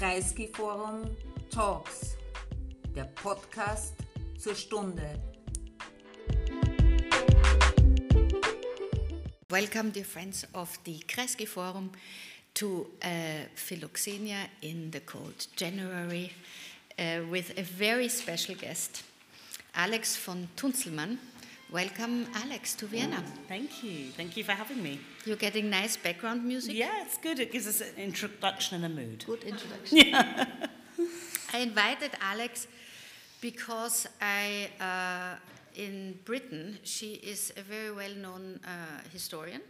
Kreisky Forum Talks, der Podcast zur Stunde. Welcome, dear friends of the Kreisky Forum, to uh, Philoxenia in the cold January uh, with a very special guest, Alex von Tunzelmann. Welcome, Alex, to Vienna. Thank you. Thank you for having me. You're getting nice background music. Yeah, it's good. It gives us an introduction and a mood. Good introduction. Yeah. I invited Alex because I, uh, in Britain, she is a very well known uh, historian,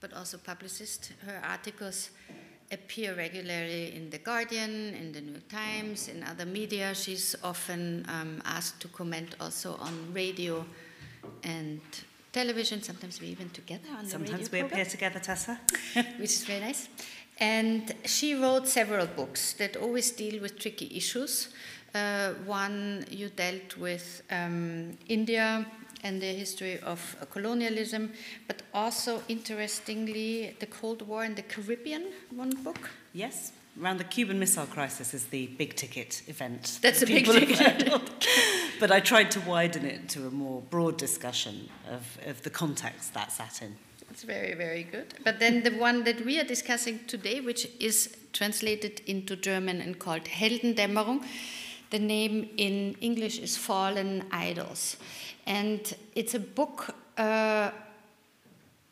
but also publicist. Her articles appear regularly in The Guardian, in the New Times, in other media. She's often um, asked to comment also on radio and television. Sometimes we even together on Sometimes the radio we program, appear together, Tessa. which is very nice. And she wrote several books that always deal with tricky issues. Uh, one you dealt with um, India and the history of colonialism, but also interestingly the Cold War in the Caribbean. One book. yes, around the Cuban Missile Crisis is the big ticket event. That's that a big ticket. but I tried to widen it to a more broad discussion of, of the context that sat in. It's very, very good. But then the one that we are discussing today, which is translated into German and called Heldendämmerung, the name in English is Fallen Idols. And it's a book uh,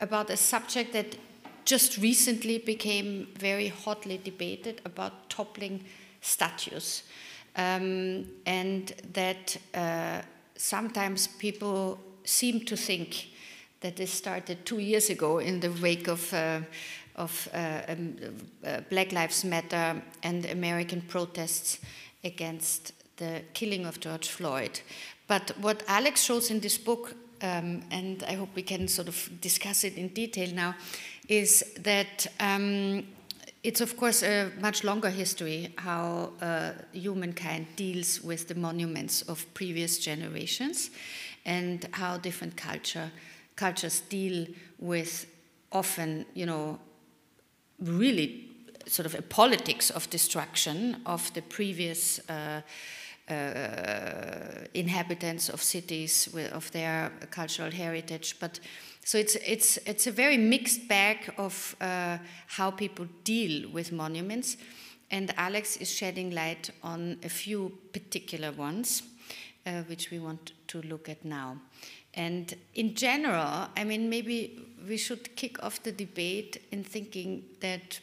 about a subject that just recently became very hotly debated about toppling statues. Um, and that uh, sometimes people seem to think that this started two years ago in the wake of, uh, of uh, um, uh, Black Lives Matter and American protests against the killing of George Floyd. But what Alex shows in this book, um, and I hope we can sort of discuss it in detail now, is that um, it's of course a much longer history how uh, humankind deals with the monuments of previous generations and how different culture cultures deal with often, you know, really sort of a politics of destruction of the previous uh, uh, inhabitants of cities with, of their cultural heritage. But so it's it's it's a very mixed bag of uh, how people deal with monuments, and Alex is shedding light on a few particular ones, uh, which we want to look at now. And in general, I mean, maybe we should kick off the debate in thinking that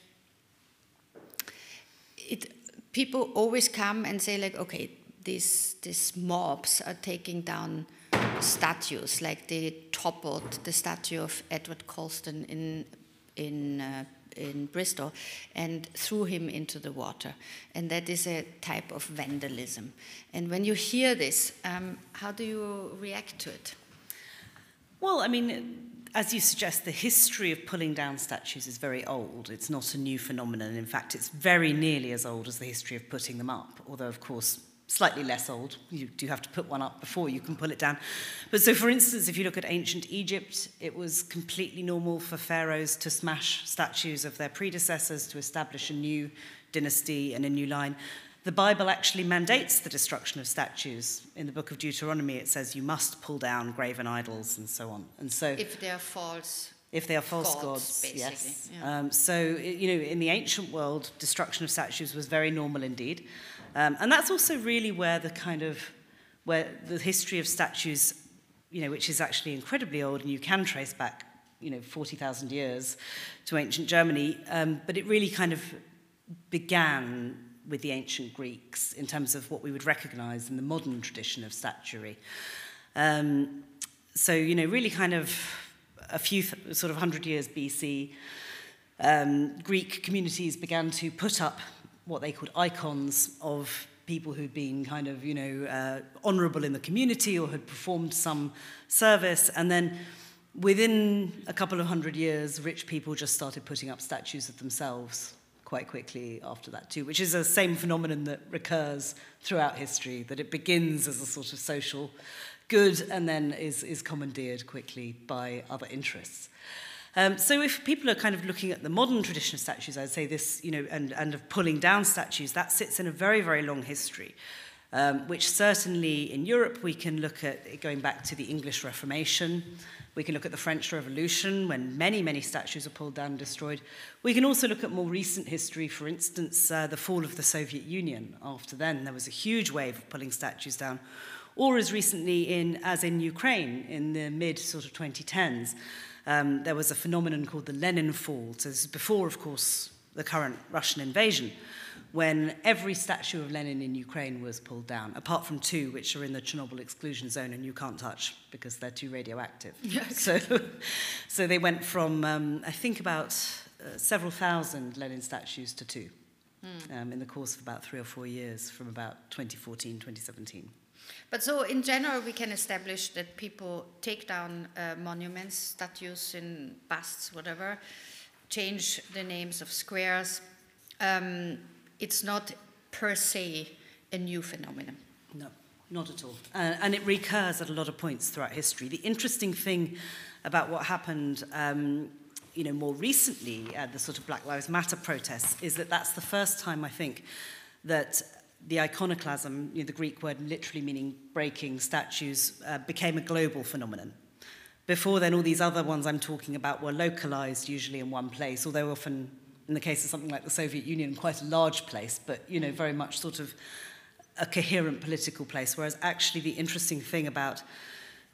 it, people always come and say, like, okay, these, these mobs are taking down statues, like they toppled the statue of Edward Colston in, in, uh, in Bristol and threw him into the water. And that is a type of vandalism. And when you hear this, um, how do you react to it? Well, I mean, as you suggest, the history of pulling down statues is very old. It's not a new phenomenon. In fact, it's very nearly as old as the history of putting them up, although, of course, slightly less old. You do have to put one up before you can pull it down. But so, for instance, if you look at ancient Egypt, it was completely normal for pharaohs to smash statues of their predecessors to establish a new dynasty and a new line. The Bible actually mandates the destruction of statues. In the book of Deuteronomy, it says you must pull down graven idols and so on. And so, if they are false, if they are false gods, gods basically. yes. Yeah. Um, so, you know, in the ancient world, destruction of statues was very normal indeed. Um, and that's also really where the kind of, where the history of statues, you know, which is actually incredibly old and you can trace back, you know, 40,000 years to ancient Germany, um, but it really kind of began with the ancient Greeks in terms of what we would recognize in the modern tradition of statuary. Um, so, you know, really kind of a few sort of 100 years BC, um, Greek communities began to put up what they called icons of people who'd been kind of, you know, uh, honourable in the community or had performed some service. And then within a couple of hundred years, rich people just started putting up statues of themselves quite quickly after that too, which is the same phenomenon that recurs throughout history, that it begins as a sort of social good and then is, is commandeered quickly by other interests. Um, so if people are kind of looking at the modern tradition of statues, I'd say this, you know, and, and of pulling down statues, that sits in a very, very long history. Um, which certainly in Europe we can look at going back to the English Reformation. We can look at the French Revolution when many, many statues are pulled down and destroyed. We can also look at more recent history, for instance, uh, the fall of the Soviet Union. After then, there was a huge wave of pulling statues down. Or as recently in, as in Ukraine in the mid sort of 2010s. Um, there was a phenomenon called the Lenin Fall. So this is before, of course, the current Russian invasion, when every statue of Lenin in Ukraine was pulled down, apart from two which are in the Chernobyl exclusion zone and you can't touch because they're too radioactive. Yes. So, so they went from, um, I think, about uh, several thousand Lenin statues to two mm. um, in the course of about three or four years, from about 2014, 2017. But so, in general, we can establish that people take down uh, monuments, statues, in busts, whatever, change the names of squares. Um, it's not per se a new phenomenon. No, not at all. Uh, and it recurs at a lot of points throughout history. The interesting thing about what happened. Um, you know, more recently, uh, the sort of Black Lives Matter protests, is that that's the first time, I think, that the iconoclasm, you know, the Greek word literally meaning breaking statues, uh, became a global phenomenon. Before then, all these other ones I'm talking about were localized usually in one place, although often in the case of something like the Soviet Union, quite a large place, but you know, very much sort of a coherent political place. Whereas actually the interesting thing about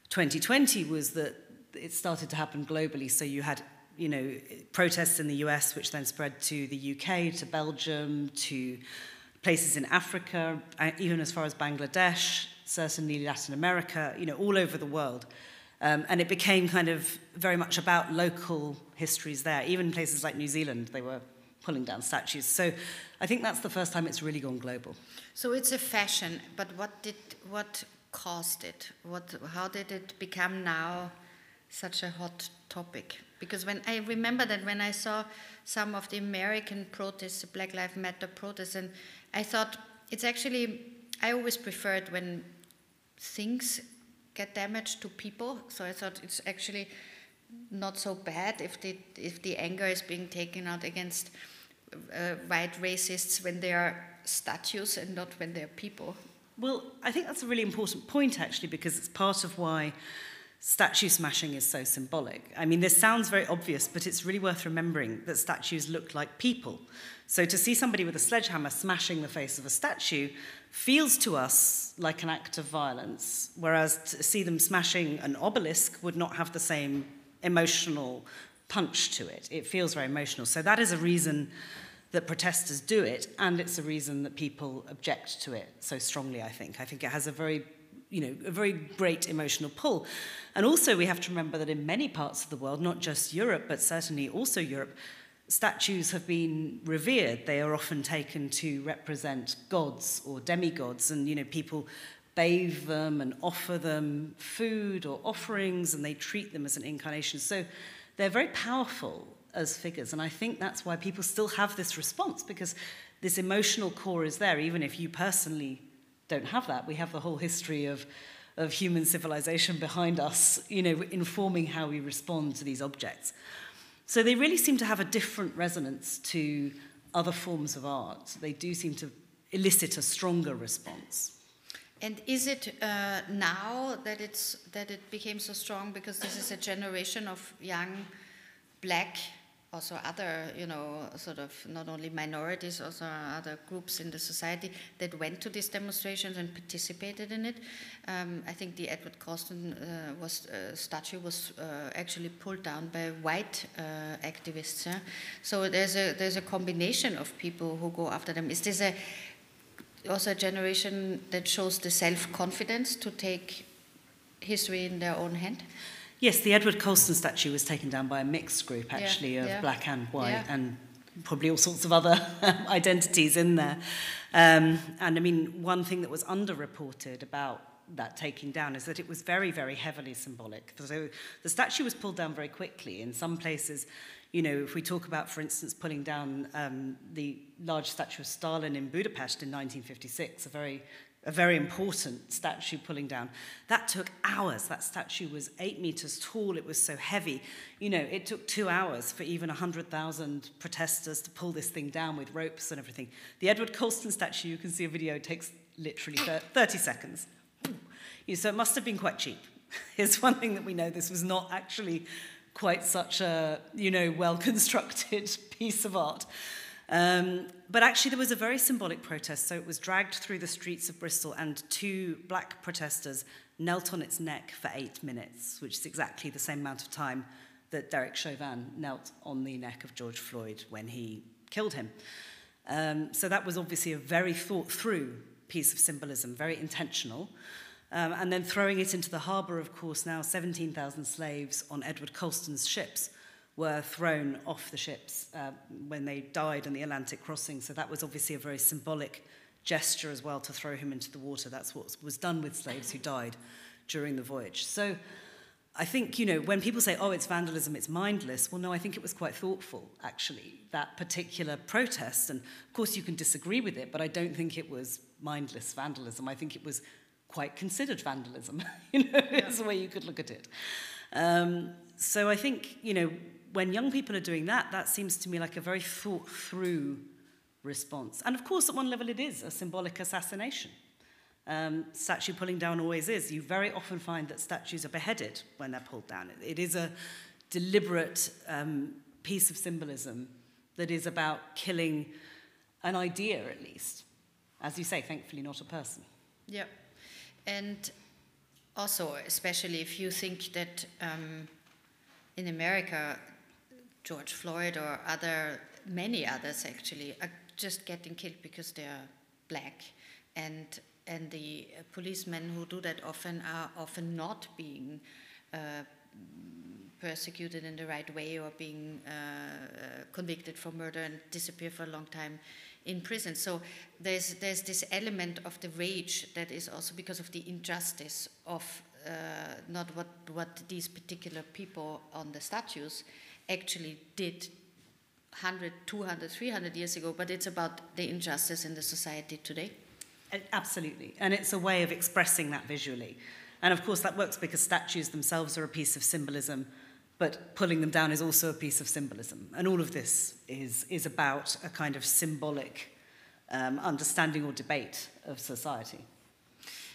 2020 was that it started to happen globally. So you had you know, protests in the US, which then spread to the UK, to Belgium, to places in Africa, uh, even as far as Bangladesh, certainly Latin America, you know, all over the world. Um, and it became kind of very much about local histories there. Even places like New Zealand, they were pulling down statues. So I think that's the first time it's really gone global. So it's a fashion, but what did what caused it? What how did it become now such a hot topic? Because when I remember that when I saw some of the American protests, the Black Lives Matter protests, and I thought it's actually, I always preferred when things get damaged to people. So I thought it's actually not so bad if the, if the anger is being taken out against uh, white racists when they are statues and not when they're people. Well, I think that's a really important point actually because it's part of why statue smashing is so symbolic. I mean, this sounds very obvious, but it's really worth remembering that statues look like people. So to see somebody with a sledgehammer smashing the face of a statue feels to us like an act of violence, whereas to see them smashing an obelisk would not have the same emotional punch to it. It feels very emotional. So that is a reason that protesters do it, and it's a reason that people object to it so strongly, I think. I think it has a very you know, a very great emotional pull. And also, we have to remember that in many parts of the world, not just Europe, but certainly also Europe, statues have been revered, they are often taken to represent gods or demigods, and you know people bathe them and offer them food or offerings, and they treat them as an incarnation. So they're very powerful as figures, and I think that's why people still have this response because this emotional core is there, even if you personally don't have that. We have the whole history of of human civilization behind us, you know, informing how we respond to these objects. So they really seem to have a different resonance to other forms of art. They do seem to elicit a stronger response. And is it uh, now that it's that it became so strong because this is a generation of young black also other, you know, sort of not only minorities, also other groups in the society that went to these demonstrations and participated in it. Um, I think the Edward Colston uh, was, uh, statue was uh, actually pulled down by white uh, activists. Yeah? So there's a there's a combination of people who go after them. Is this a also a generation that shows the self confidence to take history in their own hand? Yes, the Edward Colston statue was taken down by a mixed group, actually, yeah, of yeah. black and white, Yeah. and probably all sorts of other identities in there. Um, and I mean, one thing that was underreported about that taking down is that it was very, very heavily symbolic. So the statue was pulled down very quickly. In some places, you know, if we talk about, for instance, pulling down um, the large statue of Stalin in Budapest in 1956, a very a very important statue pulling down. That took hours. That statue was eight meters tall. It was so heavy. You know, it took two hours for even 100,000 protesters to pull this thing down with ropes and everything. The Edward Colston statue, you can see a video, takes literally 30 seconds. You know, so it must have been quite cheap. Here's one thing that we know. This was not actually quite such a, you know, well-constructed piece of art. Um, but actually, there was a very symbolic protest. So it was dragged through the streets of Bristol, and two black protesters knelt on its neck for eight minutes, which is exactly the same amount of time that Derek Chauvin knelt on the neck of George Floyd when he killed him. Um, so that was obviously a very thought through piece of symbolism, very intentional. Um, and then throwing it into the harbour, of course, now 17,000 slaves on Edward Colston's ships were thrown off the ships uh, when they died in the Atlantic crossing. So that was obviously a very symbolic gesture as well to throw him into the water. That's what was done with slaves who died during the voyage. So I think, you know, when people say, oh, it's vandalism, it's mindless, well, no, I think it was quite thoughtful, actually, that particular protest. And of course, you can disagree with it, but I don't think it was mindless vandalism. I think it was quite considered vandalism, you know, yeah. is the way you could look at it. Um, so I think, you know, when young people are doing that, that seems to me like a very thought through response. And of course, at one level, it is a symbolic assassination. Um, statue pulling down always is. You very often find that statues are beheaded when they're pulled down. It, it is a deliberate um, piece of symbolism that is about killing an idea, at least. As you say, thankfully, not a person. Yeah. And also, especially if you think that um, in America, George Floyd or other, many others actually, are just getting killed because they are black. And, and the policemen who do that often are often not being uh, persecuted in the right way or being uh, convicted for murder and disappear for a long time in prison. So there's, there's this element of the rage that is also because of the injustice of uh, not what, what these particular people on the statues actually did 100, 200, 300 years ago, but it's about the injustice in the society today. Absolutely. And it's a way of expressing that visually. And of course, that works because statues themselves are a piece of symbolism, but pulling them down is also a piece of symbolism. And all of this is, is about a kind of symbolic um, understanding or debate of society.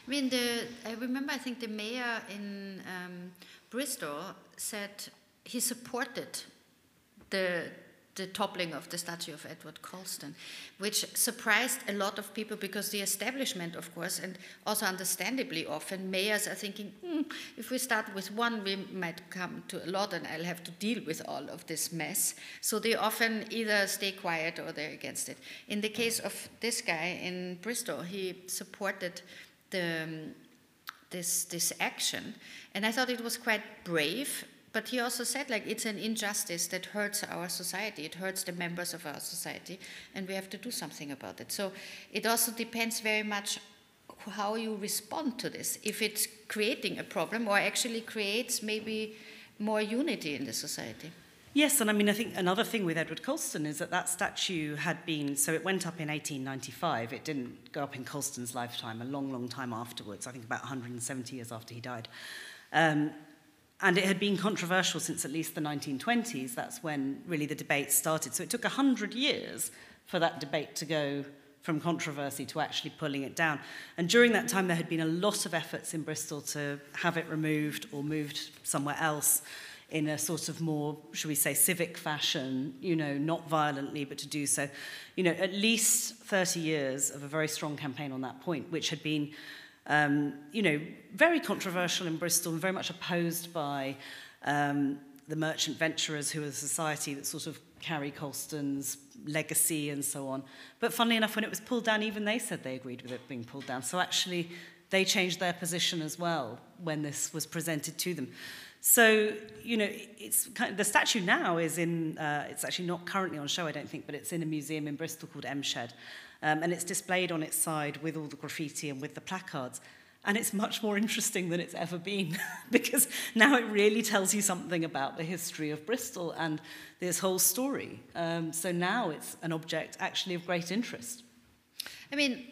I mean, the, I remember, I think the mayor in um, Bristol said he supported the the toppling of the statue of Edward Colston, which surprised a lot of people because the establishment, of course, and also understandably often, mayors are thinking, hmm, if we start with one, we might come to a lot and I'll have to deal with all of this mess. So they often either stay quiet or they're against it. In the case of this guy in Bristol, he supported the, um, this, this action, and I thought it was quite brave but he also said like it's an injustice that hurts our society it hurts the members of our society and we have to do something about it so it also depends very much how you respond to this if it's creating a problem or actually creates maybe more unity in the society Yes, and I mean, I think another thing with Edward Colston is that that statue had been, so it went up in 1895. It didn't go up in Colston's lifetime, a long, long time afterwards, I think about 170 years after he died. Um, And it had been controversial since at least the 1920s. That's when really the debate started. So it took 100 years for that debate to go from controversy to actually pulling it down. And during that time, there had been a lot of efforts in Bristol to have it removed or moved somewhere else in a sort of more, should we say, civic fashion, you know, not violently, but to do so. You know, at least 30 years of a very strong campaign on that point, which had been um, you know, very controversial in Bristol and very much opposed by um, the merchant venturers who are the society that sort of carry Colston's legacy and so on. But funnily enough, when it was pulled down, even they said they agreed with it being pulled down. So actually, they changed their position as well when this was presented to them. So, you know, it's kind of, the statue now is in, uh, it's actually not currently on show, I don't think, but it's in a museum in Bristol called M Shed. Um, and it's displayed on its side with all the graffiti and with the placards. And it's much more interesting than it's ever been because now it really tells you something about the history of Bristol and this whole story. Um, so now it's an object actually of great interest. I mean,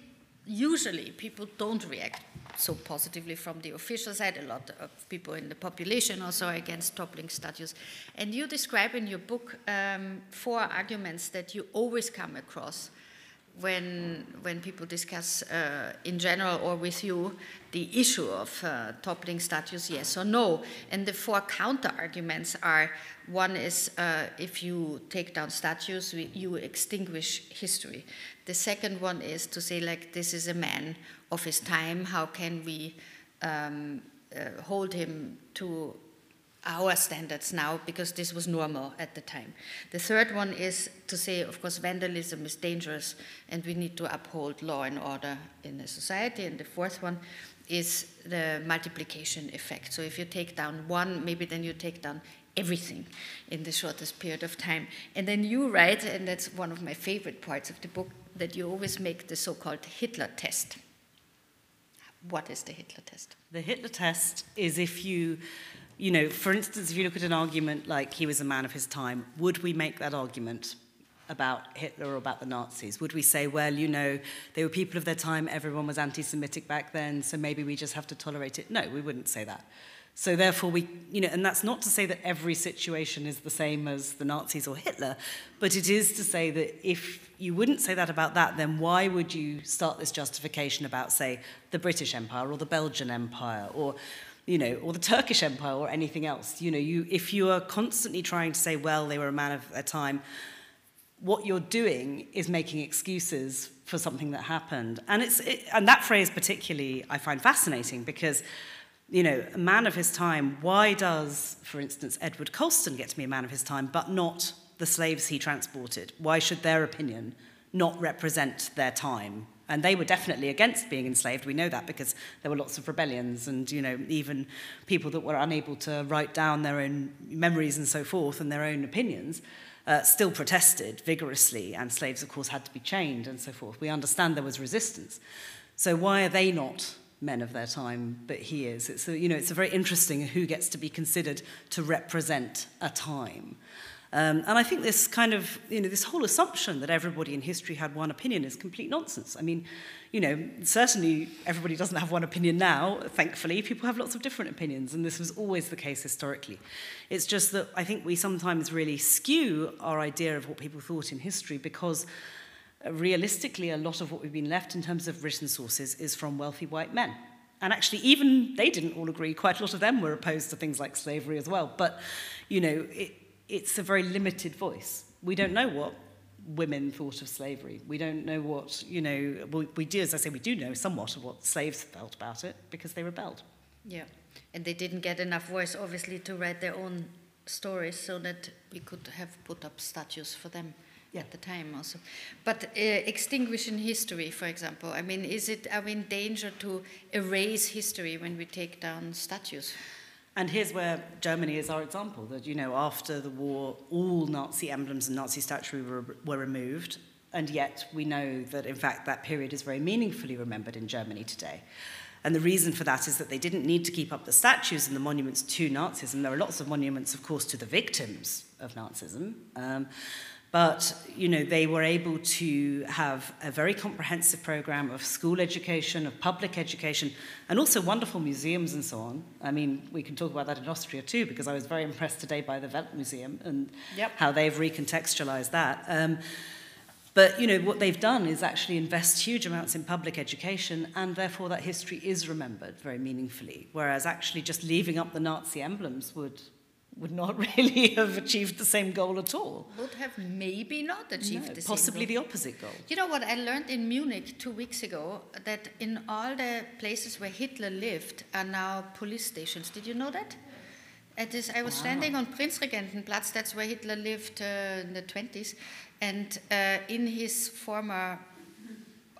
usually people don't react so positively from the official side. A lot of people in the population also against toppling statues. And you describe in your book um, four arguments that you always come across when, when people discuss uh, in general or with you the issue of uh, toppling statues, yes or no. And the four counter arguments are one is uh, if you take down statues, we, you extinguish history. The second one is to say, like, this is a man of his time, how can we um, uh, hold him to our standards now because this was normal at the time. The third one is to say, of course, vandalism is dangerous and we need to uphold law and order in a society. And the fourth one is the multiplication effect. So if you take down one, maybe then you take down everything in the shortest period of time. And then you write, and that's one of my favorite parts of the book, that you always make the so called Hitler test. What is the Hitler test? The Hitler test is if you you know, for instance, if you look at an argument like he was a man of his time, would we make that argument about Hitler or about the Nazis? Would we say, well, you know, they were people of their time, everyone was anti Semitic back then, so maybe we just have to tolerate it? No, we wouldn't say that. So therefore we, you know, and that's not to say that every situation is the same as the Nazis or Hitler, but it is to say that if you wouldn't say that about that, then why would you start this justification about, say, the British Empire or the Belgian Empire or you know, or the Turkish Empire or anything else. You know, you, if you are constantly trying to say, well, they were a man of their time, what you're doing is making excuses for something that happened. And, it's, it, and that phrase particularly I find fascinating because, you know, a man of his time, why does, for instance, Edward Colston get to be a man of his time, but not the slaves he transported? Why should their opinion not represent their time And they were definitely against being enslaved. We know that because there were lots of rebellions and, you know, even people that were unable to write down their own memories and so forth and their own opinions uh, still protested vigorously. And slaves, of course, had to be chained and so forth. We understand there was resistance. So why are they not men of their time, but he is. It's a, you know, it's a very interesting who gets to be considered to represent a time. Um, and I think this kind of, you know, this whole assumption that everybody in history had one opinion is complete nonsense. I mean, you know, certainly everybody doesn't have one opinion now, thankfully. People have lots of different opinions, and this was always the case historically. It's just that I think we sometimes really skew our idea of what people thought in history because realistically, a lot of what we've been left in terms of written sources is from wealthy white men. And actually, even they didn't all agree. Quite a lot of them were opposed to things like slavery as well. But, you know, it, it's a very limited voice. We don't know what women thought of slavery. We don't know what, you know, we, we do, as I say, we do know somewhat of what slaves felt about it because they rebelled. Yeah, and they didn't get enough voice, obviously, to write their own stories so that we could have put up statues for them yeah. at the time also. But uh, extinguishing history, for example, I mean, is it, are we in danger to erase history when we take down statues? And here's where Germany is our example that, you know, after the war, all Nazi emblems and Nazi statuary were, were removed. And yet we know that, in fact, that period is very meaningfully remembered in Germany today. And the reason for that is that they didn't need to keep up the statues and the monuments to Nazism. There are lots of monuments, of course, to the victims of Nazism. Um, But, you know, they were able to have a very comprehensive program of school education, of public education, and also wonderful museums and so on. I mean, we can talk about that in Austria too, because I was very impressed today by the Welt Museum and yep. how they've recontextualized that. Um, But you know what they've done is actually invest huge amounts in public education, and therefore that history is remembered very meaningfully. Whereas actually just leaving up the Nazi emblems would would not really have achieved the same goal at all. Would have maybe not achieved no, the possibly the opposite goal. You know what I learned in Munich two weeks ago that in all the places where Hitler lived are now police stations. Did you know that? It is, I was wow. standing on Prinzregentenplatz, that's where Hitler lived uh, in the 20s, and uh, in his former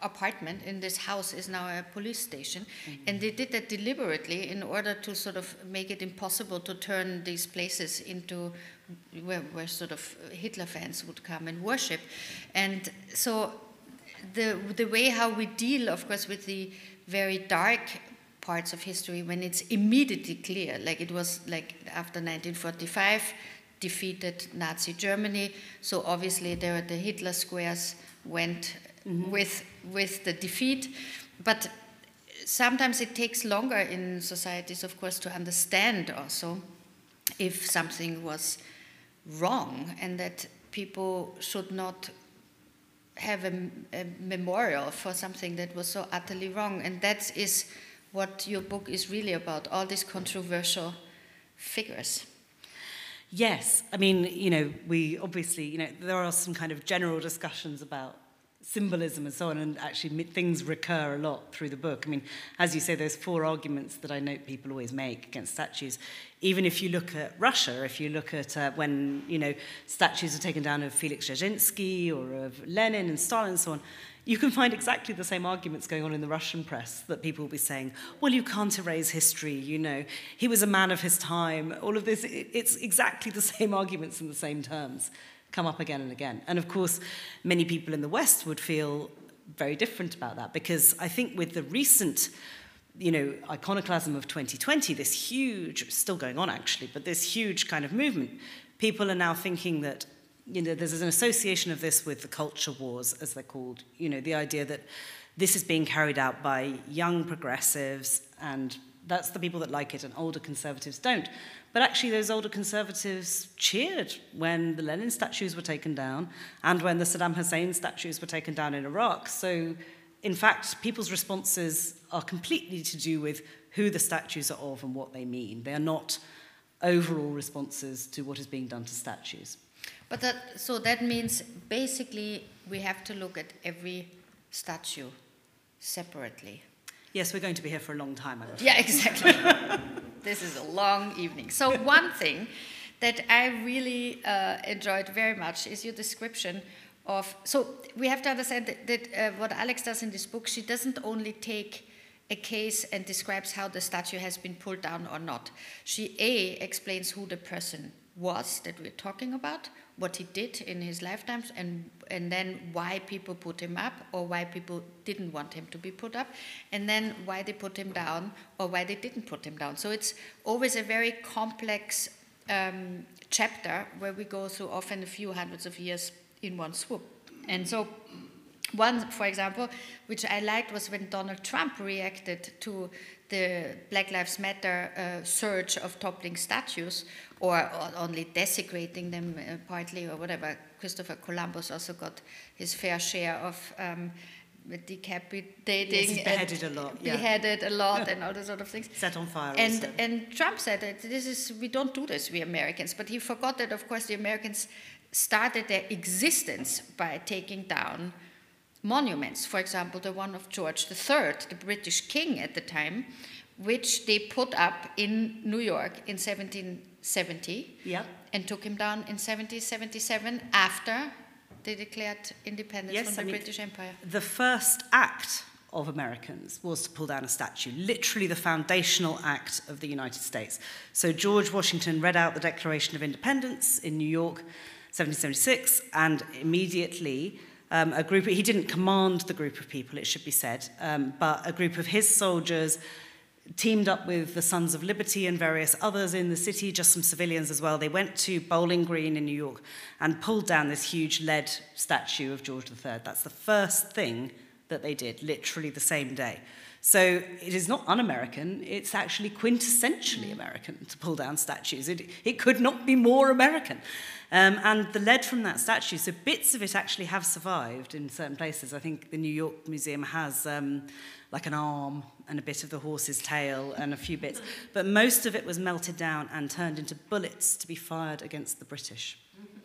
apartment in this house is now a police station. Mm-hmm. And they did that deliberately in order to sort of make it impossible to turn these places into where, where sort of Hitler fans would come and worship. And so the, the way how we deal, of course, with the very dark parts of history when it's immediately clear, like it was like after 1945, defeated Nazi Germany. So obviously there the Hitler squares went mm-hmm. with with the defeat, but sometimes it takes longer in societies, of course, to understand also if something was wrong and that people should not have a, a, memorial for something that was so utterly wrong. And that is what your book is really about all these controversial figures. Yes, I mean, you know, we obviously, you know, there are some kind of general discussions about symbolism and so on, and actually things recur a lot through the book. I mean, as you say, there's four arguments that I note people always make against statues. Even if you look at Russia, if you look at uh, when, you know, statues are taken down of Felix Dzerzhinsky or of Lenin and Stalin and so on, you can find exactly the same arguments going on in the Russian press that people will be saying, well, you can't erase history, you know, he was a man of his time, all of this. It's exactly the same arguments in the same terms come up again and again. And of course, many people in the West would feel very different about that because I think with the recent you know, iconoclasm of 2020, this huge, still going on actually, but this huge kind of movement, people are now thinking that, you know, there's an association of this with the culture wars, as they're called, you know, the idea that this is being carried out by young progressives and that's the people that like it and older conservatives don't. But actually, those older conservatives cheered when the Lenin statues were taken down and when the Saddam Hussein statues were taken down in Iraq. So, in fact, people's responses are completely to do with who the statues are of and what they mean. They are not overall responses to what is being done to statues. But that, so that means basically we have to look at every statue separately. Yes, we're going to be here for a long time. yeah, exactly. this is a long evening. So, one thing that I really uh, enjoyed very much is your description of. So, we have to understand that, that uh, what Alex does in this book, she doesn't only take a case and describes how the statue has been pulled down or not. She A explains who the person was that we're talking about, what he did in his lifetimes and and then why people put him up or why people didn't want him to be put up and then why they put him down or why they didn't put him down. So it's always a very complex um, chapter where we go through often a few hundreds of years in one swoop. And so one, for example, which I liked was when Donald Trump reacted to the Black Lives Matter uh, surge of toppling statues or, or only desecrating them uh, partly or whatever. Christopher Columbus also got his fair share of um, decapitating. Yes, beheaded a lot. Yeah. Beheaded a lot and all those sort of things. Set on fire. And also. and Trump said that this is we don't do this we Americans, but he forgot that of course the Americans started their existence by taking down monuments. For example, the one of George III, the British king at the time, which they put up in New York in 1770 yep. and took him down in 1777 after they declared independence yes, from the I mean, British Empire. The first act of Americans was to pull down a statue, literally the foundational act of the United States. So George Washington read out the Declaration of Independence in New York, 1776, and immediately um, a group, he didn't command the group of people, it should be said, um, but a group of his soldiers teamed up with the Sons of Liberty and various others in the city, just some civilians as well. They went to Bowling Green in New York and pulled down this huge lead statue of George III. That's the first thing that they did, literally the same day. So it is not un American, it's actually quintessentially American to pull down statues. It, it could not be more American. Um, and the lead from that statue, so bits of it actually have survived in certain places. I think the New York Museum has um, like an arm and a bit of the horse's tail and a few bits. But most of it was melted down and turned into bullets to be fired against the British.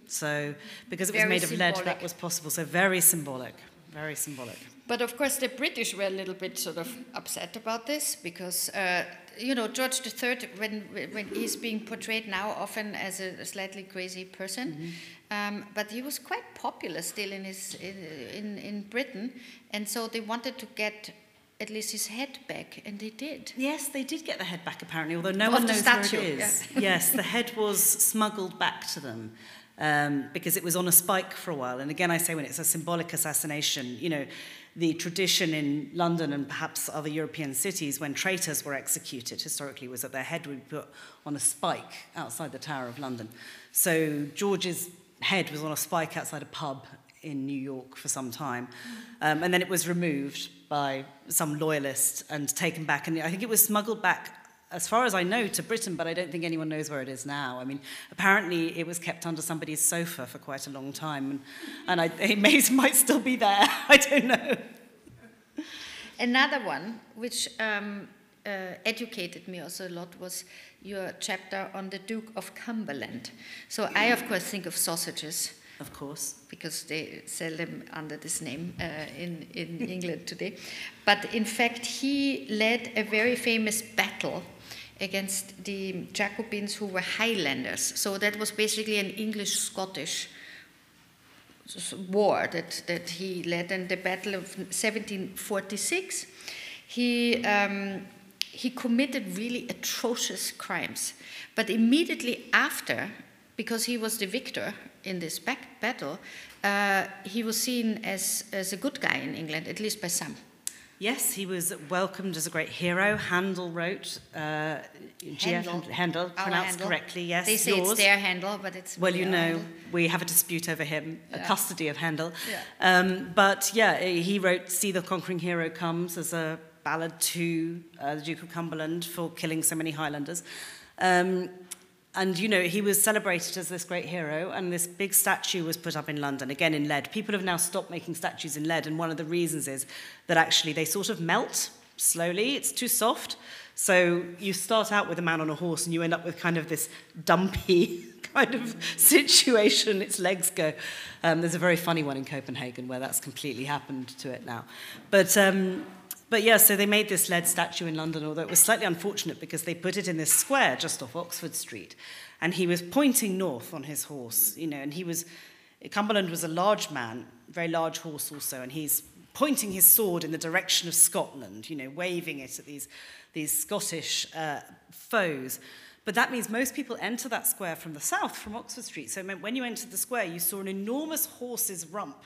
So, because it was very made of symbolic. lead, that was possible. So, very symbolic. Very symbolic. But of course, the British were a little bit sort of upset about this because, uh, you know, George III, when, when he's being portrayed now often as a, slightly crazy person, mm -hmm. um, but he was quite popular still in, his, in, in, in Britain. And so they wanted to get at least his head back, and they did. Yes, they did get the head back apparently, although no one knows statue, where it is. Yeah. yes, the head was smuggled back to them um, because it was on a spike for a while. And again, I say when it's a symbolic assassination, you know, the tradition in London and perhaps other European cities when traitors were executed historically was that their head would be put on a spike outside the Tower of London. So George's head was on a spike outside a pub in New York for some time. Um, and then it was removed by some loyalist and taken back. And I think it was smuggled back as far as I know, to Britain, but I don't think anyone knows where it is now. I mean, apparently it was kept under somebody's sofa for quite a long time, and, and I, it may, might still be there. I don't know. Another one, which um, uh, educated me also a lot, was your chapter on the Duke of Cumberland. So I, of course, think of sausages. Of course. Because they sell them under this name uh, in, in England today. But in fact, he led a very famous battle against the Jacobins who were Highlanders. So that was basically an English Scottish war that, that he led in the Battle of 1746. He, um, he committed really atrocious crimes. But immediately after, because he was the victor in this battle, uh, he was seen as, as a good guy in England, at least by some. Yes, he was welcomed as a great hero. Handel wrote, uh, Handel, Handel pronounced Handel. correctly, yes. They say yours. it's their Handel, but it's. Well, you know, Handel. we have a dispute over him, Yeah. a custody of Handel. Yeah. Um, but yeah, he wrote See the Conquering Hero Comes as a ballad to uh, the Duke of Cumberland for killing so many Highlanders. Um, and you know he was celebrated as this great hero and this big statue was put up in london again in lead. People have now stopped making statues in lead and one of the reasons is that actually they sort of melt slowly. It's too soft. So you start out with a man on a horse and you end up with kind of this dumpy kind of situation. Its legs go. Um, there's a very funny one in copenhagen where that's completely happened to it now. But um, but yeah, so they made this lead statue in London, although it was slightly unfortunate because they put it in this square just off Oxford Street. And he was pointing north on his horse, you know, and he was, Cumberland was a large man, very large horse also, and he's pointing his sword in the direction of Scotland, you know, waving it at these, these Scottish uh, foes. But that means most people enter that square from the south, from Oxford Street. So when you entered the square, you saw an enormous horse's rump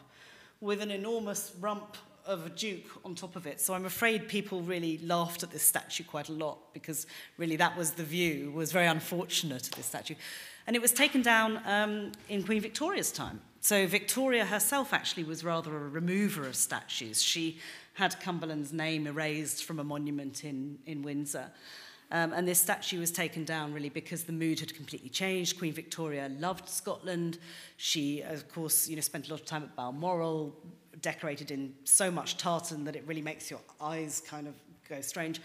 with an enormous rump of a duke on top of it. So I'm afraid people really laughed at this statue quite a lot because really that was the view, was very unfortunate at this statue. And it was taken down um, in Queen Victoria's time. So Victoria herself actually was rather a remover of statues. She had Cumberland's name erased from a monument in, in Windsor. Um, and this statue was taken down really because the mood had completely changed. Queen Victoria loved Scotland. She, of course, you know, spent a lot of time at Balmoral, decorated in so much tartan that it really makes your eyes kind of go strange.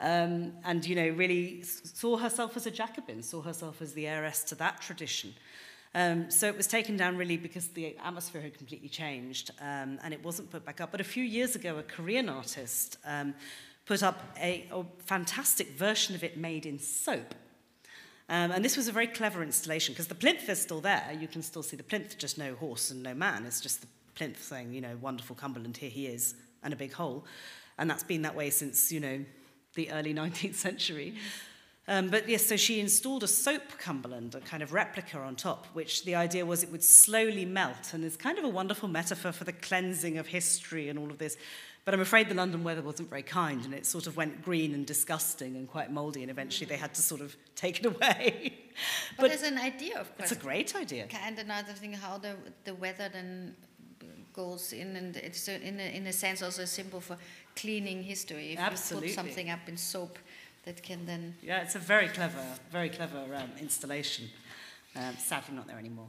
Um, and, you know, really saw herself as a Jacobite, saw herself as the heiress to that tradition. Um, so it was taken down really because the atmosphere had completely changed um, and it wasn't put back up. But a few years ago, a Korean artist um, put up a, a fantastic version of it made in soap. Um, and this was a very clever installation because the plinth is still there. You can still see the plinth, just no horse and no man. It's just the plinth saying, you know, wonderful Cumberland, here he is, and a big hole. And that's been that way since, you know, the early 19th century. Um, but yes, so she installed a soap Cumberland, a kind of replica on top, which the idea was it would slowly melt. And it's kind of a wonderful metaphor for the cleansing of history and all of this. But I'm afraid the London weather wasn't very kind, and it sort of went green and disgusting and quite mouldy, and eventually they had to sort of take it away. But, it's an idea, of course. It's a great idea. And another thing, how the, the weather then goes in, and it's a, in, a, in a sense also a symbol for cleaning history. If Absolutely. you put something up in soap, that can then. Yeah, it's a very clever, very clever um, installation. Um, sadly, not there anymore.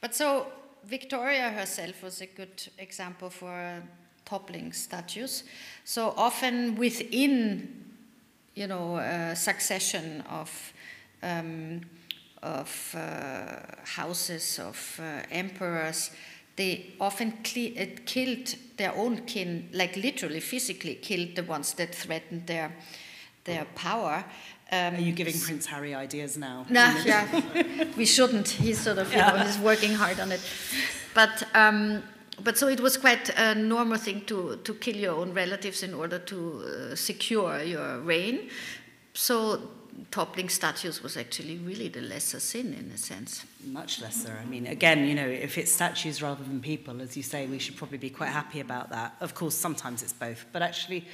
But so Victoria herself was a good example for uh, toppling statues. So often within, you know, a succession of um, of uh, houses of uh, emperors, they often cle- it killed their own kin, like literally physically killed the ones that threatened their their power. Um, Are you giving Prince Harry ideas now? Nah, yeah, we shouldn't. He's sort of, you know, he's working hard on it. But, um, but so it was quite a normal thing to, to kill your own relatives in order to uh, secure your reign. So toppling statues was actually really the lesser sin in a sense. Much lesser. I mean, again, you know, if it's statues rather than people, as you say, we should probably be quite happy about that. Of course, sometimes it's both, but actually,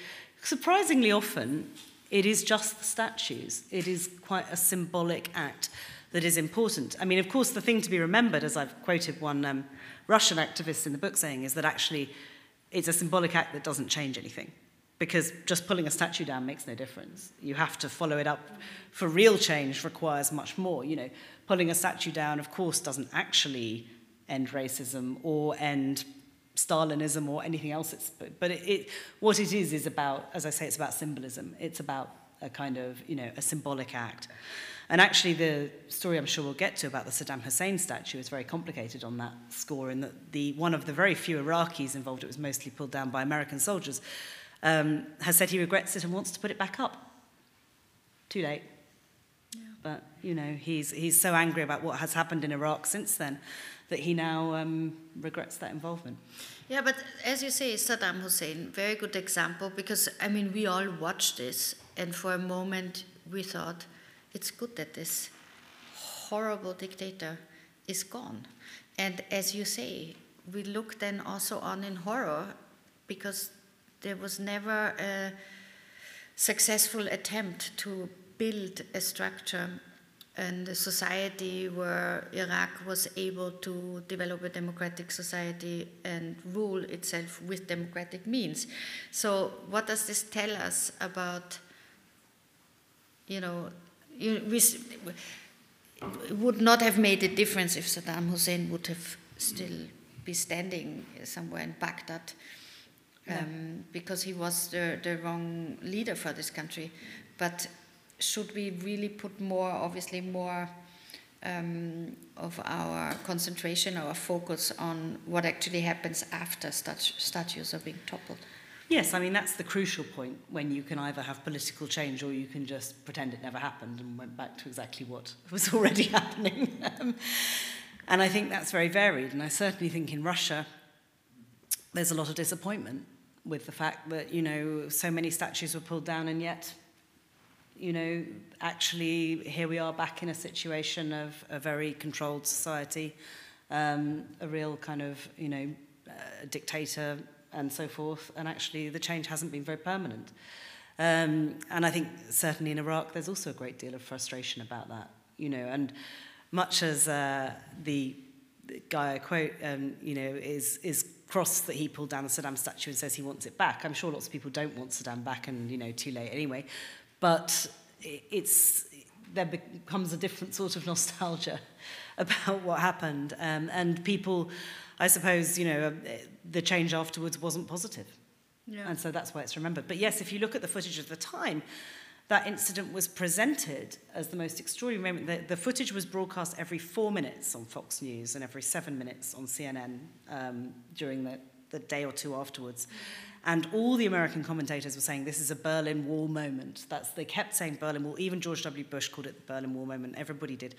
surprisingly often, it is just the statues. It is quite a symbolic act that is important. I mean, of course, the thing to be remembered, as I've quoted one um, Russian activist in the book saying, is that actually it's a symbolic act that doesn't change anything. Because just pulling a statue down makes no difference. You have to follow it up for real change requires much more. You know, pulling a statue down, of course, doesn't actually end racism or end Stalinism or anything else. It's, but it, it, what it is is about, as I say, it's about symbolism. It's about a kind of, you know, a symbolic act. And actually, the story I'm sure we'll get to about the Saddam Hussein statue is very complicated on that score, in that the, one of the very few Iraqis involved, it was mostly pulled down by American soldiers, um, has said he regrets it and wants to put it back up. Too late. Yeah. But, you know, he's, he's so angry about what has happened in Iraq since then that he now um, regrets that involvement. Yeah, but as you say, Saddam Hussein, very good example because, I mean, we all watched this, and for a moment we thought, it's good that this horrible dictator is gone. And as you say, we look then also on in horror because there was never a successful attempt to build a structure and a society where Iraq was able to develop a democratic society and rule itself with democratic means. So, what does this tell us about, you know, we would not have made a difference if Saddam Hussein would have still be standing somewhere in Baghdad um, because he was the, the wrong leader for this country. But should we really put more, obviously, more um, of our concentration, our focus on what actually happens after such statues are being toppled? Yes, I mean, that's the crucial point when you can either have political change or you can just pretend it never happened and went back to exactly what was already happening. Um, and I think that's very varied. And I certainly think in Russia, there's a lot of disappointment with the fact that, you know, so many statues were pulled down and yet, you know, actually here we are back in a situation of a very controlled society, um, a real kind of, you know, uh, dictator and so forth, and actually the change hasn't been very permanent. Um, and I think certainly in Iraq there's also a great deal of frustration about that, you know, and much as uh, the, guy I quote, um, you know, is, is cross that he pulled down the Saddam statue and says he wants it back. I'm sure lots of people don't want Saddam back and, you know, too late anyway. But it's, there becomes a different sort of nostalgia about what happened. Um, and people, I suppose, you know, uh, the change afterwards wasn't positive. Yeah. And so that's why it's remembered. But yes, if you look at the footage of the time, that incident was presented as the most extraordinary moment. The, the footage was broadcast every four minutes on Fox News and every seven minutes on CNN um, during the, the day or two afterwards. And all the American commentators were saying this is a Berlin Wall moment. That's, they kept saying Berlin Wall. Even George W. Bush called it the Berlin Wall moment. Everybody did.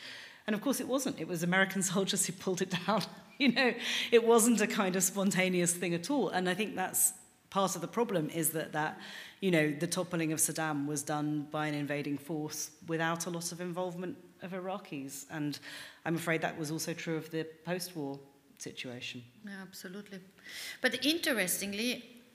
And of course, it wasn't. It was American soldiers who pulled it down. you know, it wasn't a kind of spontaneous thing at all. And I think that's part of the problem is that that you know the toppling of Saddam was done by an invading force without a lot of involvement of Iraqis. And I'm afraid that was also true of the post-war situation. Yeah, absolutely. But interestingly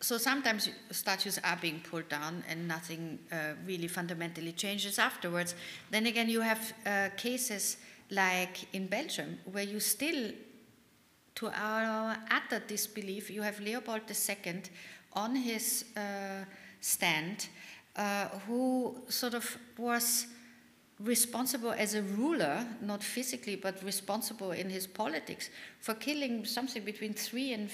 so sometimes statues are being pulled down and nothing uh, really fundamentally changes afterwards. Then again you have uh, cases like in Belgium where you still to our utter disbelief, you have Leopold II on his uh, stand, uh, who sort of was responsible as a ruler, not physically, but responsible in his politics, for killing something between 3 and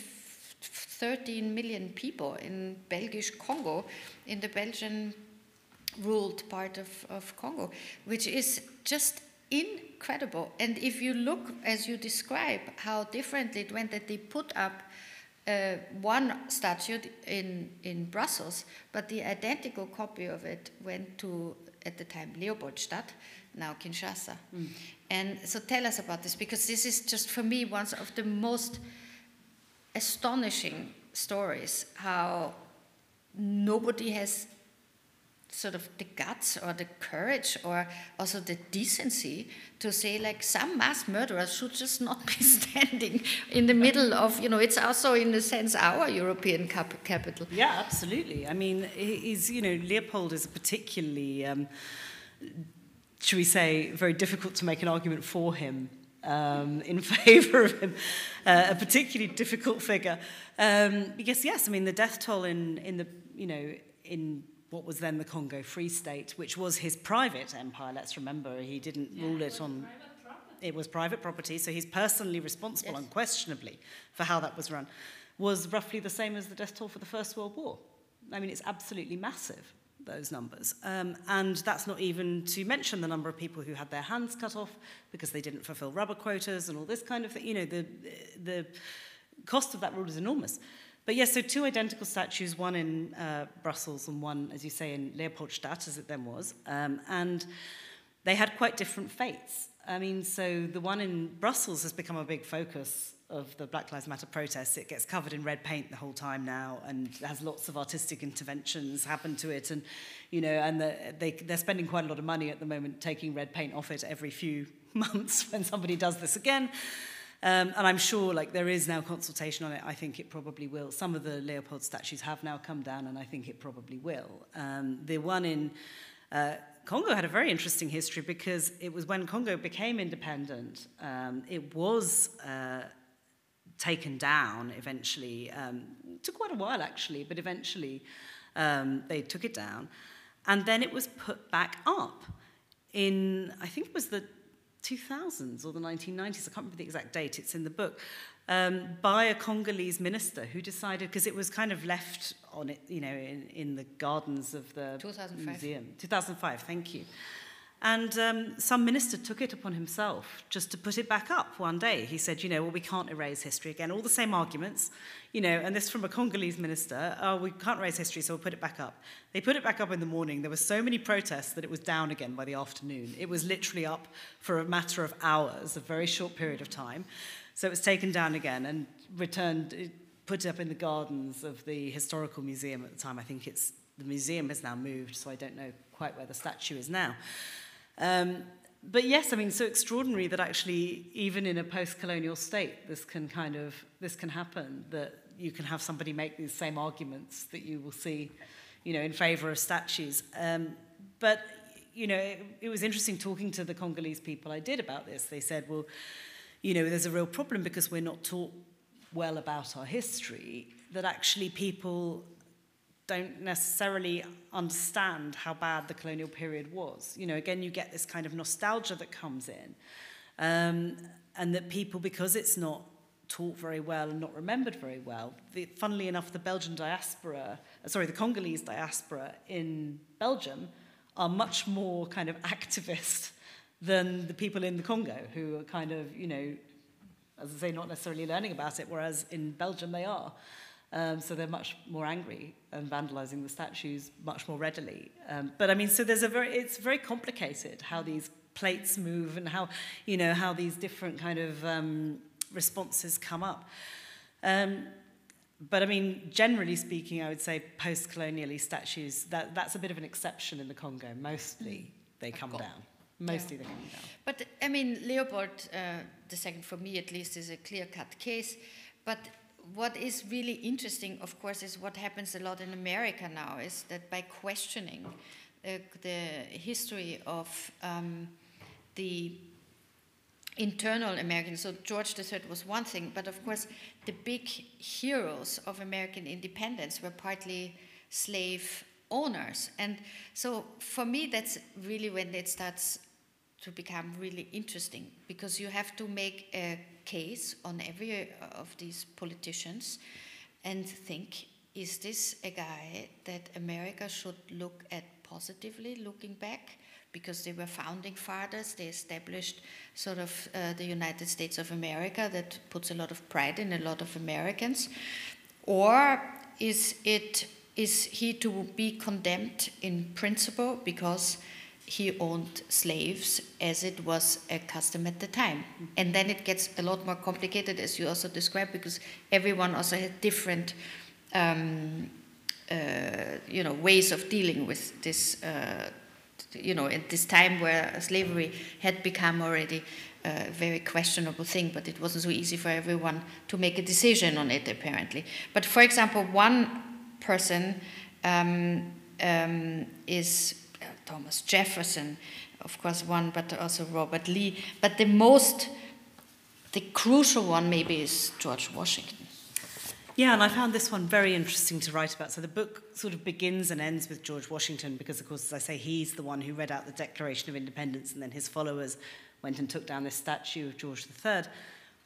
13 million people in Belgish Congo, in the Belgian ruled part of, of Congo, which is just incredible. And if you look, as you describe, how differently it went, that they put up uh, one statue in, in Brussels, but the identical copy of it went to, at the time, Leopoldstadt, now Kinshasa. Mm. And so tell us about this, because this is just for me one of the most astonishing stories how nobody has sort of the guts or the courage or also the decency to say like some mass murderers should just not be standing in the middle of you know it's also in a sense our european cap- capital yeah absolutely i mean is you know leopold is a particularly um, should we say very difficult to make an argument for him um, in favour of him, uh, a particularly difficult figure. Um, because yes, I mean the death toll in in the you know in what was then the Congo Free State, which was his private empire, let's remember. He didn't yeah, rule it, it on... It was private property, so he's personally responsible, yes. unquestionably, for how that was run, was roughly the same as the death toll for the First World War. I mean, it's absolutely massive, those numbers. Um, and that's not even to mention the number of people who had their hands cut off because they didn't fulfill rubber quotas and all this kind of thing. You know, the, the cost of that rule is enormous. But yes, so two identical statues, one in uh, Brussels and one, as you say, in Leopoldstadt, as it then was. Um, and they had quite different fates. I mean, so the one in Brussels has become a big focus of the Black Lives Matter protests. It gets covered in red paint the whole time now and has lots of artistic interventions happen to it. And, you know, and the, they, they're spending quite a lot of money at the moment taking red paint off it every few months when somebody does this again. Um, and I'm sure like there is now consultation on it. I think it probably will. Some of the Leopold statues have now come down, and I think it probably will. Um, the one in uh, Congo had a very interesting history because it was when Congo became independent. Um, it was uh, taken down eventually. Um, took quite a while actually, but eventually um, they took it down. And then it was put back up in, I think it was the 2000s or the 1990s, I can't remember the exact date, it's in the book, um, by a Congolese minister who decided, because it was kind of left on it, you know, in, in the gardens of the 2005. museum. 2005, thank you. And um, some minister took it upon himself just to put it back up one day. He said, you know, well, we can't erase history again. All the same arguments, you know, and this from a Congolese minister, oh, we can't erase history, so we'll put it back up. They put it back up in the morning. There were so many protests that it was down again by the afternoon. It was literally up for a matter of hours, a very short period of time. So it was taken down again and returned, put up in the gardens of the Historical Museum at the time. I think it's, the museum has now moved, so I don't know quite where the statue is now. Um, but yes, I mean, so extraordinary that actually, even in a post-colonial state, this can kind of this can happen. That you can have somebody make these same arguments that you will see, you know, in favour of statues. Um, but you know, it, it was interesting talking to the Congolese people I did about this. They said, well, you know, there's a real problem because we're not taught well about our history. That actually people don't necessarily understand how bad the colonial period was. You know, again, you get this kind of nostalgia that comes in, um, and that people, because it's not taught very well and not remembered very well, the, funnily enough, the Belgian diaspora, uh, sorry, the Congolese diaspora in Belgium are much more kind of activist than the people in the Congo who are kind of, you know, as I say, not necessarily learning about it, whereas in Belgium they are. Um, so they're much more angry and vandalizing the statues much more readily. Um, but I mean, so there's a very, it's very complicated how these plates move and how, you know, how these different kind of um, responses come up. Um, but I mean, generally speaking, I would say post-colonially statues, that, that's a bit of an exception in the Congo. Mostly they come down. Mostly yeah. they come down. But I mean, Leopold uh, the second, for me at least, is a clear-cut case. But what is really interesting, of course, is what happens a lot in America now, is that by questioning uh, the history of um, the internal American, so George III was one thing, but of course the big heroes of American independence were partly slave owners. And so for me, that's really when it starts to become really interesting because you have to make a case on every uh, of these politicians and think is this a guy that America should look at positively looking back? Because they were founding fathers, they established sort of uh, the United States of America that puts a lot of pride in a lot of Americans. Or is, it, is he to be condemned in principle because he owned slaves as it was a custom at the time. And then it gets a lot more complicated, as you also described, because everyone also had different, um, uh, you know, ways of dealing with this, uh, you know, at this time where slavery had become already a very questionable thing, but it wasn't so easy for everyone to make a decision on it, apparently. But for example, one person um, um, is Thomas Jefferson, of course, one, but also Robert Lee. But the most the crucial one maybe is George Washington. Yeah, and I found this one very interesting to write about. So the book sort of begins and ends with George Washington because, of course, as I say, he's the one who read out the Declaration of Independence, and then his followers went and took down this statue of George III.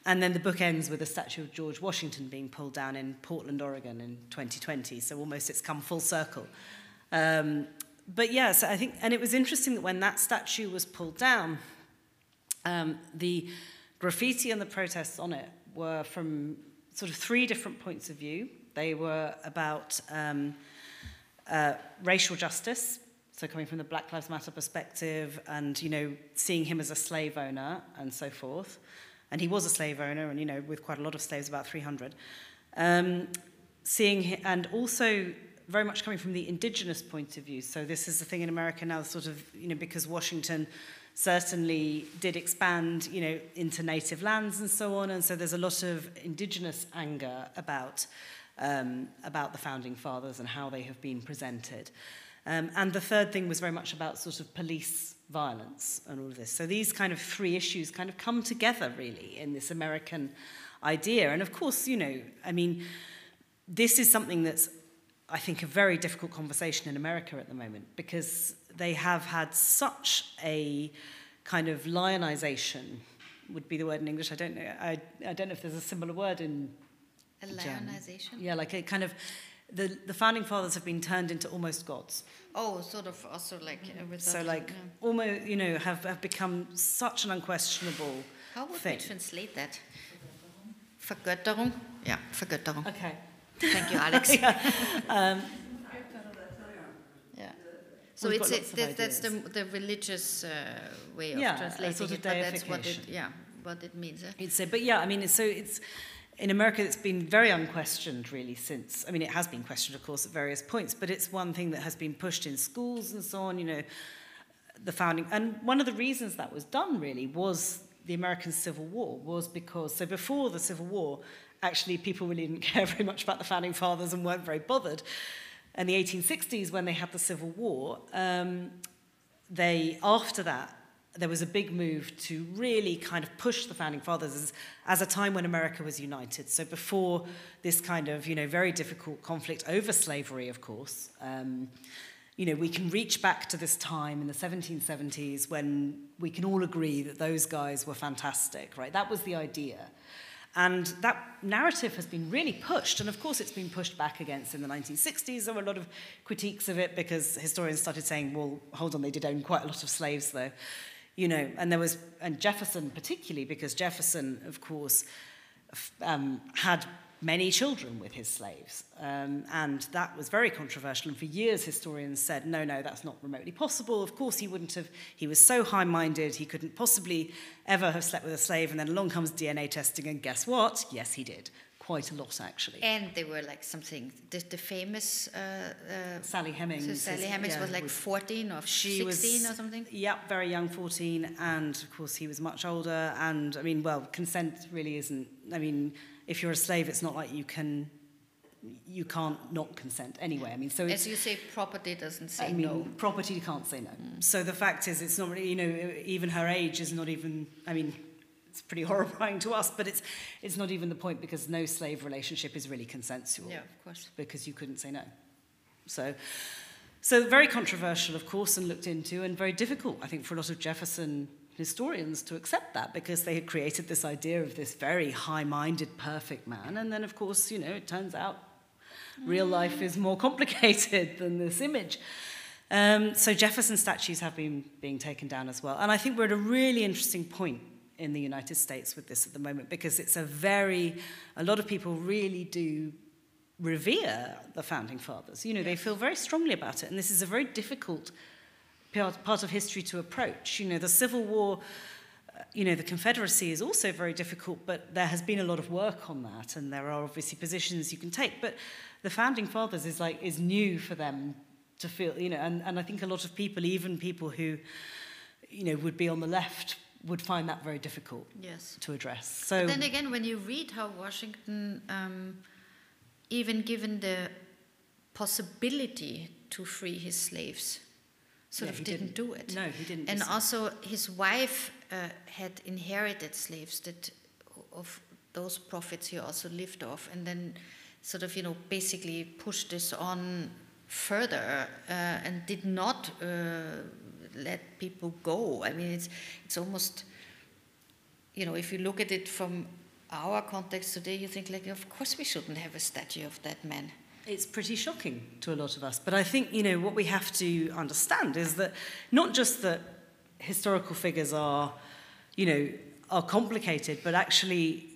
And then the book ends with a statue of George Washington being pulled down in Portland, Oregon in 2020. So almost it's come full circle. Um, but yes, I think, and it was interesting that when that statue was pulled down, um, the graffiti and the protests on it were from sort of three different points of view. They were about um, uh, racial justice, so coming from the Black Lives Matter perspective, and you know, seeing him as a slave owner and so forth. And he was a slave owner, and you know, with quite a lot of slaves, about 300. Um, seeing, and also very much coming from the indigenous point of view. So this is the thing in America now, sort of, you know, because Washington certainly did expand, you know, into native lands and so on. And so there's a lot of indigenous anger about, um, about the founding fathers and how they have been presented. Um, and the third thing was very much about sort of police violence and all of this. So these kind of three issues kind of come together really in this American idea. And of course, you know, I mean, this is something that's I think, a very difficult conversation in America at the moment because they have had such a kind of lionization would be the word in English. I don't know. I, I don't know if there's a similar word in a lionization. Yeah, like a kind of the the founding fathers have been turned into almost gods. Oh, sort of also like with mm-hmm. so like yeah. almost you know have have become such an unquestionable. How would thing. we translate that? Vergötterung. Yeah, Vergötterung. Okay. Thank you, Alex. yeah. um, so it's it, that's the, the religious uh, way of yeah, translating sort of it, but that's what it, yeah, what it means. Eh? It's a, but yeah, I mean, so it's in America, it's been very unquestioned, really, since. I mean, it has been questioned, of course, at various points, but it's one thing that has been pushed in schools and so on. You know, the founding, and one of the reasons that was done really was the American Civil War, was because so before the Civil War, actually, people really didn't care very much about the founding fathers and weren't very bothered in the 1860s when they had the Civil War, um, they, after that, there was a big move to really kind of push the founding fathers as, as, a time when America was united. So before this kind of, you know, very difficult conflict over slavery, of course, um, you know, we can reach back to this time in the 1770s when we can all agree that those guys were fantastic, right? That was the idea. And that narrative has been really pushed, and of course it's been pushed back against in the 1960s. There were a lot of critiques of it because historians started saying, well, hold on, they did own quite a lot of slaves though. You know, and there was, and Jefferson particularly, because Jefferson, of course, um, had many children with his slaves. Um, and that was very controversial. And for years, historians said, no, no, that's not remotely possible. Of course, he wouldn't have, he was so high minded, he couldn't possibly ever have slept with a slave. And then along comes DNA testing, and guess what? Yes, he did. Quite a lot, actually. And they were like something, the, the famous uh, uh, Sally Hemings. So Sally Hemings yeah, was like 14 or she 16 was, or something? Yeah, very young, 14. And of course, he was much older. And I mean, well, consent really isn't, I mean, if you're a slave, it's not like you can you can't not consent anyway. I mean, so as you say, property doesn't say I mean, no. Property can't say no. Mm. So the fact is, it's not really you know even her age is not even. I mean, it's pretty horrifying to us, but it's it's not even the point because no slave relationship is really consensual. Yeah, of course. Because you couldn't say no. So. So very controversial, of course, and looked into, and very difficult, I think, for a lot of Jefferson historians to accept that because they had created this idea of this very high-minded, perfect man. And then, of course, you know, it turns out real life is more complicated than this image. Um, so Jefferson statues have been being taken down as well. And I think we're at a really interesting point in the United States with this at the moment because it's a very, a lot of people really do revere the founding fathers. You know, they feel very strongly about it. And this is a very difficult part of history to approach. You know, the Civil War, uh, you know, the Confederacy is also very difficult, but there has been a lot of work on that, and there are obviously positions you can take. But the founding fathers is like is new for them to feel, you know, and, and I think a lot of people, even people who, you know, would be on the left, would find that very difficult yes. to address. So but then again, when you read how Washington, um, even given the possibility to free his slaves, sort yeah, of didn't, didn't, do it. No, he didn't. And also, his wife uh, had inherited slaves that of those profits he also lived off, and then sort of you know basically pushed this on further uh, and did not uh, let people go. I mean, it's it's almost you know if you look at it from our context today, you think like, of course we shouldn't have a statue of that man. it's pretty shocking to a lot of us. But I think, you know, what we have to understand is that not just that historical figures are, you know, are complicated, but actually,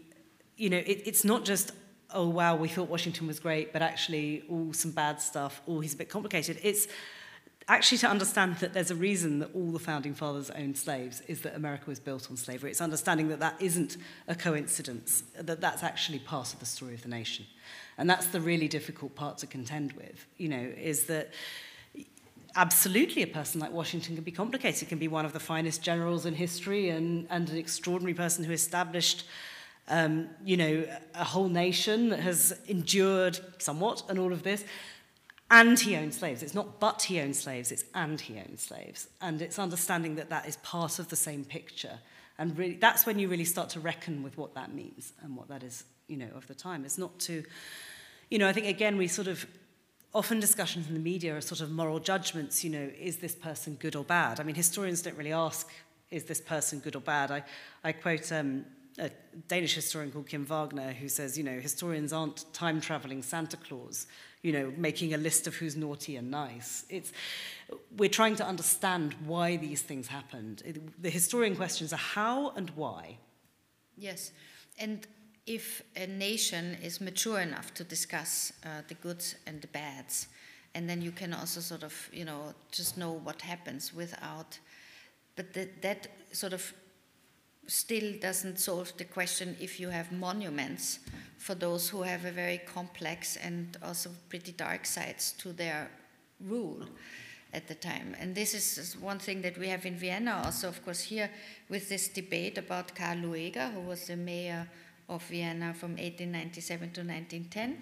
you know, it, it's not just, oh, wow, we thought Washington was great, but actually, all some bad stuff, oh, he's a bit complicated. It's actually to understand that there's a reason that all the founding fathers owned slaves is that America was built on slavery. It's understanding that that isn't a coincidence, that that's actually part of the story of the nation. And that's the really difficult part to contend with, you know, is that absolutely a person like Washington can be complicated, can be one of the finest generals in history and, and an extraordinary person who established um, you know, a whole nation that has endured somewhat and all of this. And he owned slaves. It's not but he owned slaves, it's and he owned slaves. And it's understanding that that is part of the same picture. And really, that's when you really start to reckon with what that means and what that is, you know, of the time. It's not to you know, I think again, we sort of, often discussions in the media are sort of moral judgments, you know, is this person good or bad? I mean, historians don't really ask, is this person good or bad? I, I quote um, a Danish historian called Kim Wagner who says, you know, historians aren't time traveling Santa Claus you know, making a list of who's naughty and nice. It's, we're trying to understand why these things happened. It, the historian questions are how and why. Yes, and if a nation is mature enough to discuss uh, the goods and the bads, and then you can also sort of, you know, just know what happens without, but that, that sort of still doesn't solve the question if you have monuments for those who have a very complex and also pretty dark sides to their rule at the time. And this is one thing that we have in Vienna also, of course, here with this debate about Karl Lueger, who was the mayor of Vienna from 1897 to 1910.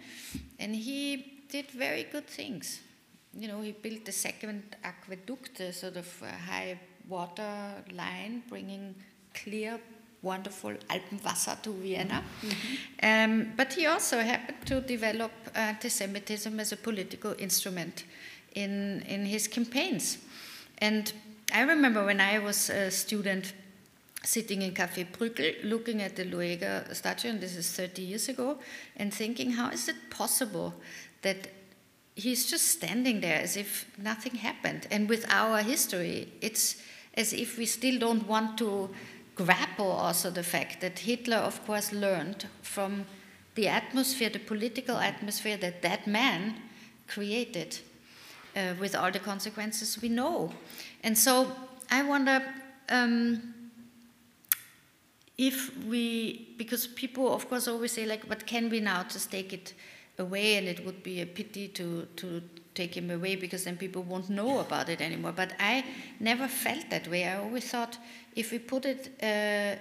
And he did very good things. You know, he built the second aqueduct, a sort of high water line, bringing clear, wonderful Alpenwasser to Vienna. Mm-hmm. Um, but he also happened to develop anti Semitism as a political instrument in, in his campaigns. And I remember when I was a student sitting in Café Prückel looking at the Lueger statue, and this is 30 years ago, and thinking, how is it possible that he's just standing there as if nothing happened? And with our history, it's as if we still don't want to grapple also the fact that Hitler, of course, learned from the atmosphere, the political atmosphere that that man created uh, with all the consequences we know. And so I wonder um, if we, because people, of course, always say, like, what can we now just take it away? And it would be a pity to, to take him away because then people won't know about it anymore. But I never felt that way. I always thought if we put it, uh,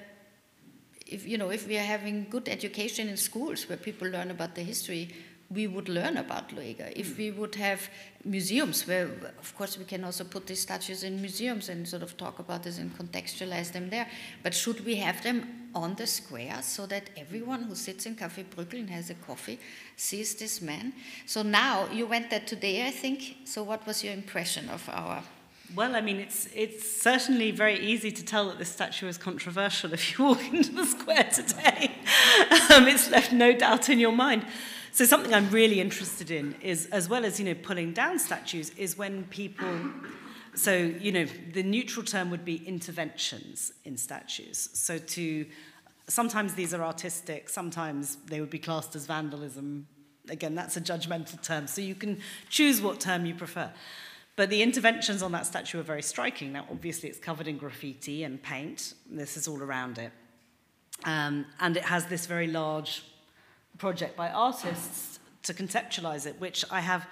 if you know, if we are having good education in schools where people learn about the history, we would learn about Lueger. If we would have museums where, of course, we can also put these statues in museums and sort of talk about this and contextualize them there. But should we have them on the square so that everyone who sits in Café Prückel and has a coffee sees this man? So now you went there today, I think. So what was your impression of our well, I mean, it's, it's certainly very easy to tell that this statue is controversial if you walk into the square today. um, it's left no doubt in your mind. So something I'm really interested in is, as well as, you know, pulling down statues, is when people... So, you know, the neutral term would be interventions in statues. So to... Sometimes these are artistic, sometimes they would be classed as vandalism. Again, that's a judgmental term, so you can choose what term you prefer. But the interventions on that statue are very striking. Now, obviously, it's covered in graffiti and paint. This is all around it. Um, and it has this very large project by artists to conceptualize it, which I have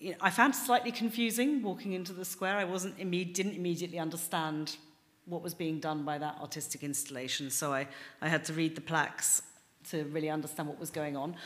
you know, I found slightly confusing walking into the square. I wasn't imme didn't immediately understand what was being done by that artistic installation, so I, I had to read the plaques to really understand what was going on.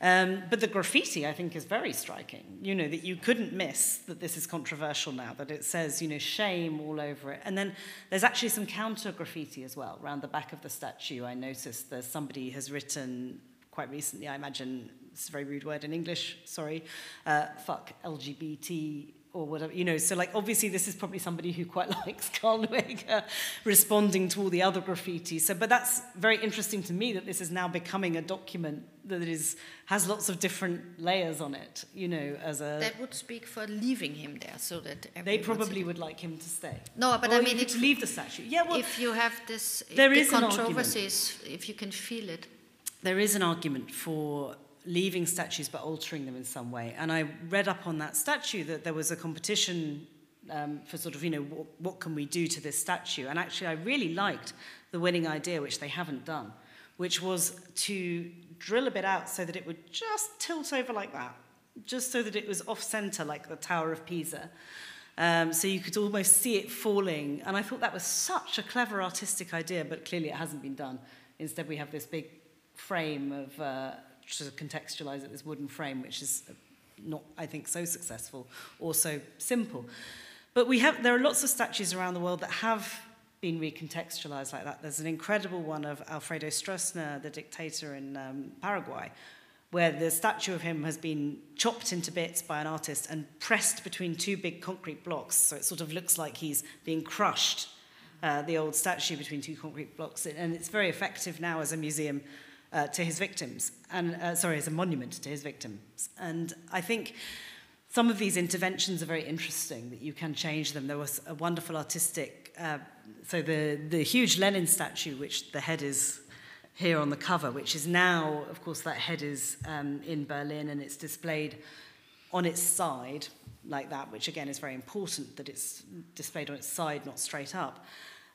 Um, but the graffiti, I think, is very striking. You know, that you couldn't miss that this is controversial now, that it says, you know, shame all over it. And then there's actually some counter graffiti as well around the back of the statue. I noticed there's somebody has written quite recently, I imagine, it's a very rude word in English, sorry, uh, fuck LGBT or whatever, you know, so like obviously this is probably somebody who quite likes Karl Lueger responding to all the other graffiti. So, but that's very interesting to me that this is now becoming a document that is has lots of different layers on it, you know, as a. That would speak for leaving him there, so that they probably would like him to stay. No, but or I mean, to leave the statue. Yeah, well, if you have this, there the is controversies, if you can feel it. There is an argument for leaving statues but altering them in some way. And I read up on that statue that there was a competition um, for sort of, you know, what, what can we do to this statue? And actually, I really liked the winning idea, which they haven't done, which was to drill a bit out so that it would just tilt over like that, just so that it was off center like the Tower of Pisa. Um, so you could almost see it falling. And I thought that was such a clever artistic idea, but clearly it hasn't been done. Instead, we have this big frame of uh, to contextualize it, this wooden frame, which is not, I think, so successful or so simple. But we have, there are lots of statues around the world that have been recontextualized like that. There's an incredible one of Alfredo Stroessner, the dictator in um, Paraguay, where the statue of him has been chopped into bits by an artist and pressed between two big concrete blocks. So it sort of looks like he's being crushed, uh, the old statue between two concrete blocks. And it's very effective now as a museum uh, to his victims, and uh, sorry, as a monument to his victims. And I think some of these interventions are very interesting that you can change them. There was a wonderful artistic, uh, so the, the huge Lenin statue, which the head is here on the cover, which is now, of course, that head is um, in Berlin and it's displayed on its side like that, which again is very important that it's displayed on its side, not straight up.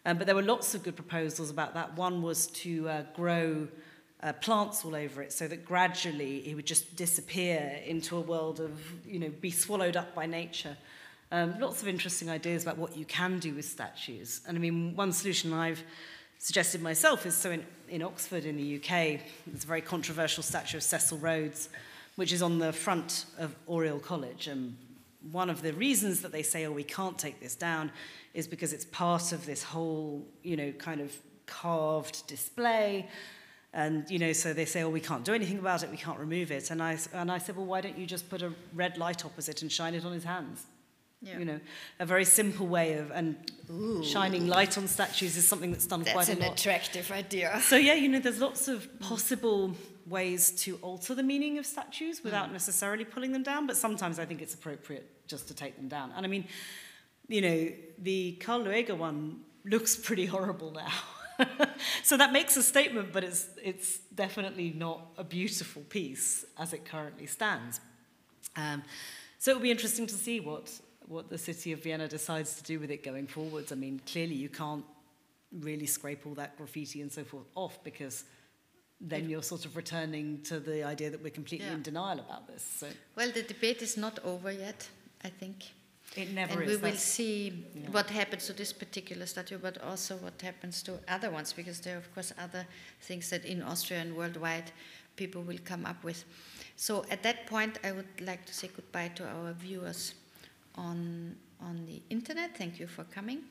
Um, but there were lots of good proposals about that. One was to uh, grow uh, plants all over it so that gradually it would just disappear into a world of, you know, be swallowed up by nature. Um, lots of interesting ideas about what you can do with statues. And I mean, one solution I've suggested myself is so in, in Oxford in the UK, there's a very controversial statue of Cecil Rhodes, which is on the front of Oriel College. And one of the reasons that they say, oh, we can't take this down is because it's part of this whole, you know, kind of carved display And, you know, so they say, oh, we can't do anything about it, we can't remove it. And I, and I said, well, why don't you just put a red light opposite and shine it on his hands? Yeah. You know, a very simple way of, and Ooh. shining light on statues is something that's done that's quite a lot. That's an attractive idea. So, yeah, you know, there's lots of possible ways to alter the meaning of statues hmm. without mm. necessarily pulling them down, but sometimes I think it's appropriate just to take them down. And I mean, you know, the Carl Luega one looks pretty horrible now. so that makes a statement, but it's, it's definitely not a beautiful piece as it currently stands. Um, so it will be interesting to see what, what the city of Vienna decides to do with it going forwards. I mean, clearly you can't really scrape all that graffiti and so forth off because then you're sort of returning to the idea that we're completely yeah. in denial about this. So. Well, the debate is not over yet, I think. It never and is. we will see yeah. what happens to this particular statue, but also what happens to other ones, because there are, of course, other things that in Austria and worldwide people will come up with. So at that point, I would like to say goodbye to our viewers on, on the internet. Thank you for coming.